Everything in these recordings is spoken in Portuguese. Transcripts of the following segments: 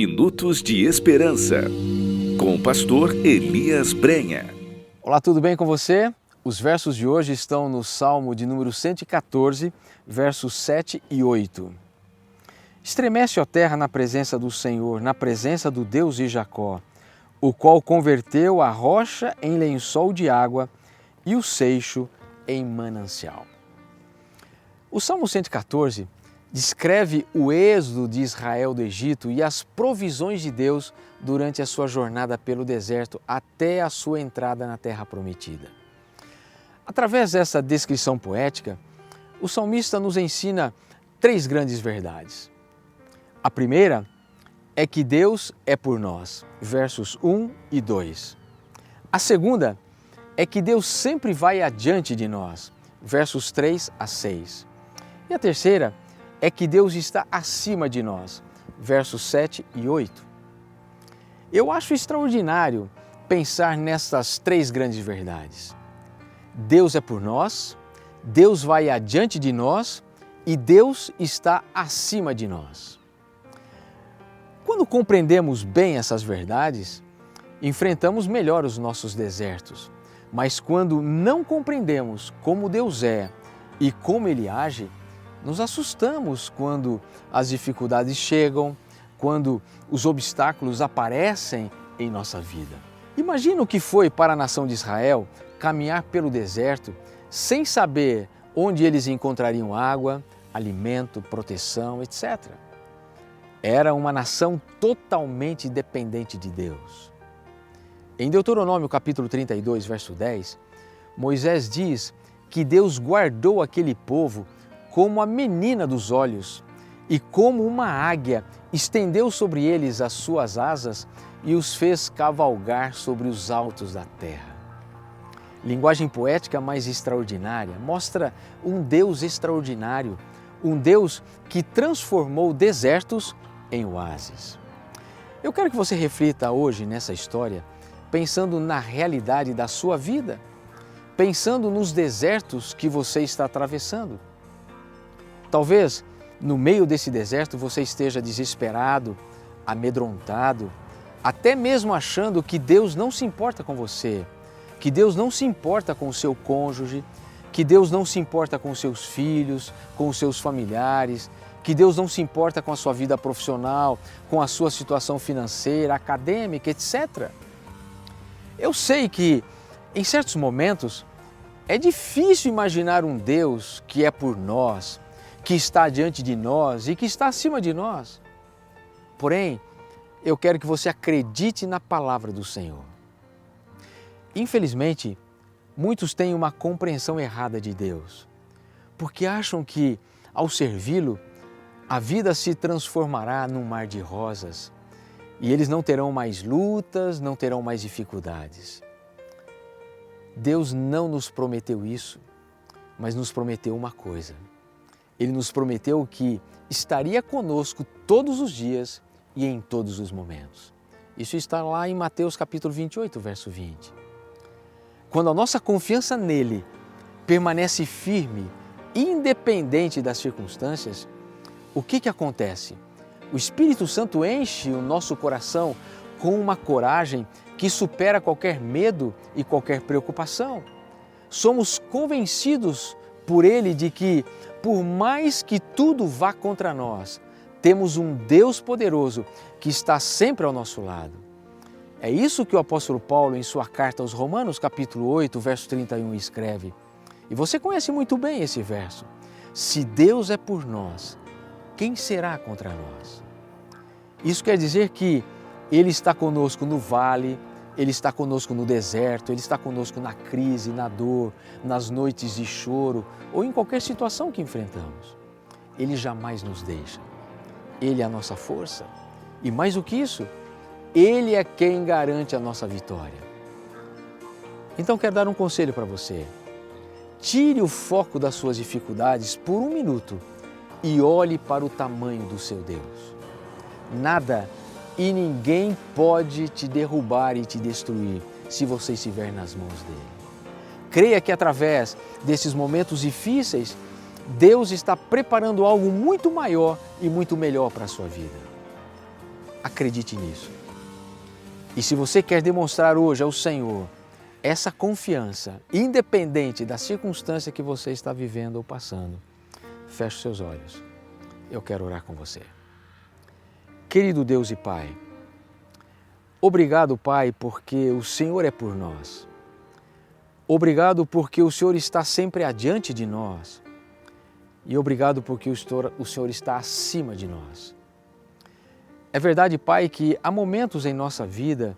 Minutos de Esperança, com o pastor Elias Brenha. Olá, tudo bem com você? Os versos de hoje estão no Salmo de número 114, versos 7 e 8. Estremece, a terra, na presença do Senhor, na presença do Deus de Jacó, o qual converteu a rocha em lençol de água e o seixo em manancial. O Salmo 114 descreve o êxodo de Israel do Egito e as provisões de Deus durante a sua jornada pelo deserto até a sua entrada na terra prometida. Através dessa descrição poética, o salmista nos ensina três grandes verdades. A primeira é que Deus é por nós, versos 1 e 2. A segunda é que Deus sempre vai adiante de nós, versos 3 a 6. E a terceira é que Deus está acima de nós, versos 7 e 8. Eu acho extraordinário pensar nessas três grandes verdades. Deus é por nós, Deus vai adiante de nós e Deus está acima de nós. Quando compreendemos bem essas verdades, enfrentamos melhor os nossos desertos. Mas quando não compreendemos como Deus é e como Ele age, nos assustamos quando as dificuldades chegam, quando os obstáculos aparecem em nossa vida. Imagina o que foi para a nação de Israel caminhar pelo deserto sem saber onde eles encontrariam água, alimento, proteção, etc. Era uma nação totalmente dependente de Deus. Em Deuteronômio capítulo 32, verso 10, Moisés diz que Deus guardou aquele povo como a menina dos olhos, e como uma águia estendeu sobre eles as suas asas e os fez cavalgar sobre os altos da terra. Linguagem poética mais extraordinária mostra um Deus extraordinário, um Deus que transformou desertos em oásis. Eu quero que você reflita hoje nessa história, pensando na realidade da sua vida, pensando nos desertos que você está atravessando. Talvez no meio desse deserto você esteja desesperado, amedrontado, até mesmo achando que Deus não se importa com você, que Deus não se importa com o seu cônjuge, que Deus não se importa com os seus filhos, com os seus familiares, que Deus não se importa com a sua vida profissional, com a sua situação financeira, acadêmica, etc. Eu sei que em certos momentos é difícil imaginar um Deus que é por nós, que está diante de nós e que está acima de nós. Porém, eu quero que você acredite na palavra do Senhor. Infelizmente, muitos têm uma compreensão errada de Deus, porque acham que, ao servi-lo, a vida se transformará num mar de rosas e eles não terão mais lutas, não terão mais dificuldades. Deus não nos prometeu isso, mas nos prometeu uma coisa ele nos prometeu que estaria conosco todos os dias e em todos os momentos. Isso está lá em Mateus capítulo 28, verso 20. Quando a nossa confiança nele permanece firme, independente das circunstâncias, o que, que acontece? O Espírito Santo enche o nosso coração com uma coragem que supera qualquer medo e qualquer preocupação. Somos convencidos por ele de que por mais que tudo vá contra nós, temos um Deus poderoso que está sempre ao nosso lado. É isso que o apóstolo Paulo, em sua carta aos Romanos, capítulo 8, verso 31, escreve. E você conhece muito bem esse verso. Se Deus é por nós, quem será contra nós? Isso quer dizer que Ele está conosco no vale, ele está conosco no deserto, Ele está conosco na crise, na dor, nas noites de choro ou em qualquer situação que enfrentamos. Ele jamais nos deixa. Ele é a nossa força. E mais do que isso, Ele é quem garante a nossa vitória. Então, quero dar um conselho para você. Tire o foco das suas dificuldades por um minuto e olhe para o tamanho do seu Deus. Nada e ninguém pode te derrubar e te destruir se você estiver nas mãos dele. Creia que através desses momentos difíceis, Deus está preparando algo muito maior e muito melhor para a sua vida. Acredite nisso. E se você quer demonstrar hoje ao Senhor essa confiança, independente da circunstância que você está vivendo ou passando, feche seus olhos. Eu quero orar com você. Querido Deus e Pai, obrigado, Pai, porque o Senhor é por nós. Obrigado porque o Senhor está sempre adiante de nós. E obrigado porque o Senhor está acima de nós. É verdade, Pai, que há momentos em nossa vida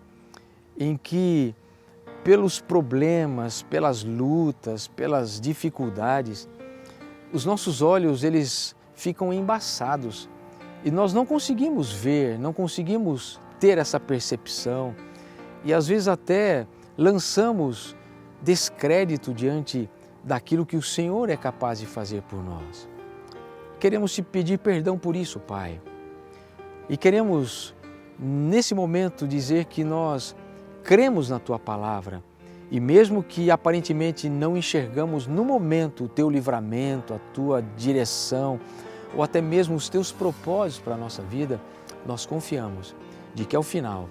em que, pelos problemas, pelas lutas, pelas dificuldades, os nossos olhos eles ficam embaçados e nós não conseguimos ver, não conseguimos ter essa percepção e às vezes até lançamos descrédito diante daquilo que o Senhor é capaz de fazer por nós. Queremos te pedir perdão por isso, Pai. E queremos, nesse momento, dizer que nós cremos na Tua palavra e, mesmo que aparentemente não enxergamos no momento o Teu livramento, a Tua direção ou até mesmo os Teus propósitos para a nossa vida, nós confiamos de que ao final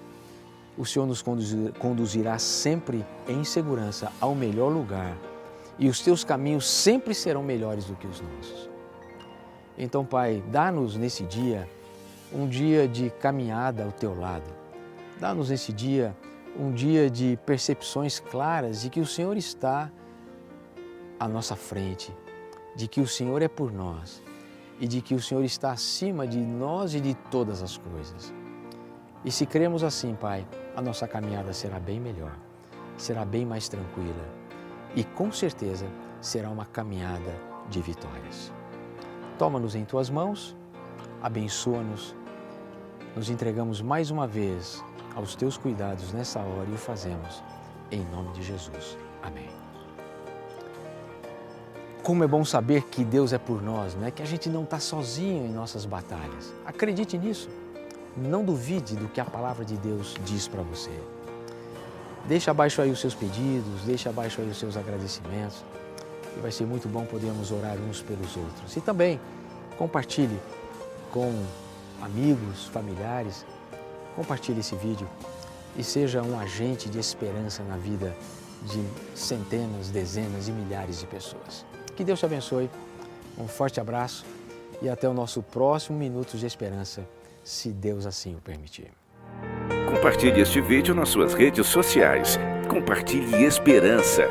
o Senhor nos conduzirá sempre em segurança ao melhor lugar e os teus caminhos sempre serão melhores do que os nossos. Então, Pai, dá-nos nesse dia um dia de caminhada ao teu lado. Dá-nos nesse dia um dia de percepções claras de que o Senhor está à nossa frente, de que o Senhor é por nós e de que o Senhor está acima de nós e de todas as coisas. E se cremos assim, Pai, a nossa caminhada será bem melhor, será bem mais tranquila e com certeza será uma caminhada de vitórias. Toma-nos em tuas mãos, abençoa-nos nos entregamos mais uma vez aos teus cuidados nessa hora e o fazemos em nome de Jesus. Amém. Como é bom saber que Deus é por nós, né? que a gente não está sozinho em nossas batalhas. Acredite nisso. Não duvide do que a palavra de Deus diz para você. Deixa abaixo aí os seus pedidos, deixa abaixo aí os seus agradecimentos. E vai ser muito bom podermos orar uns pelos outros. E também compartilhe com amigos, familiares, compartilhe esse vídeo e seja um agente de esperança na vida de centenas, dezenas e milhares de pessoas. Que Deus te abençoe, um forte abraço e até o nosso próximo Minutos de Esperança, se Deus assim o permitir. Compartilhe este vídeo nas suas redes sociais. Compartilhe esperança.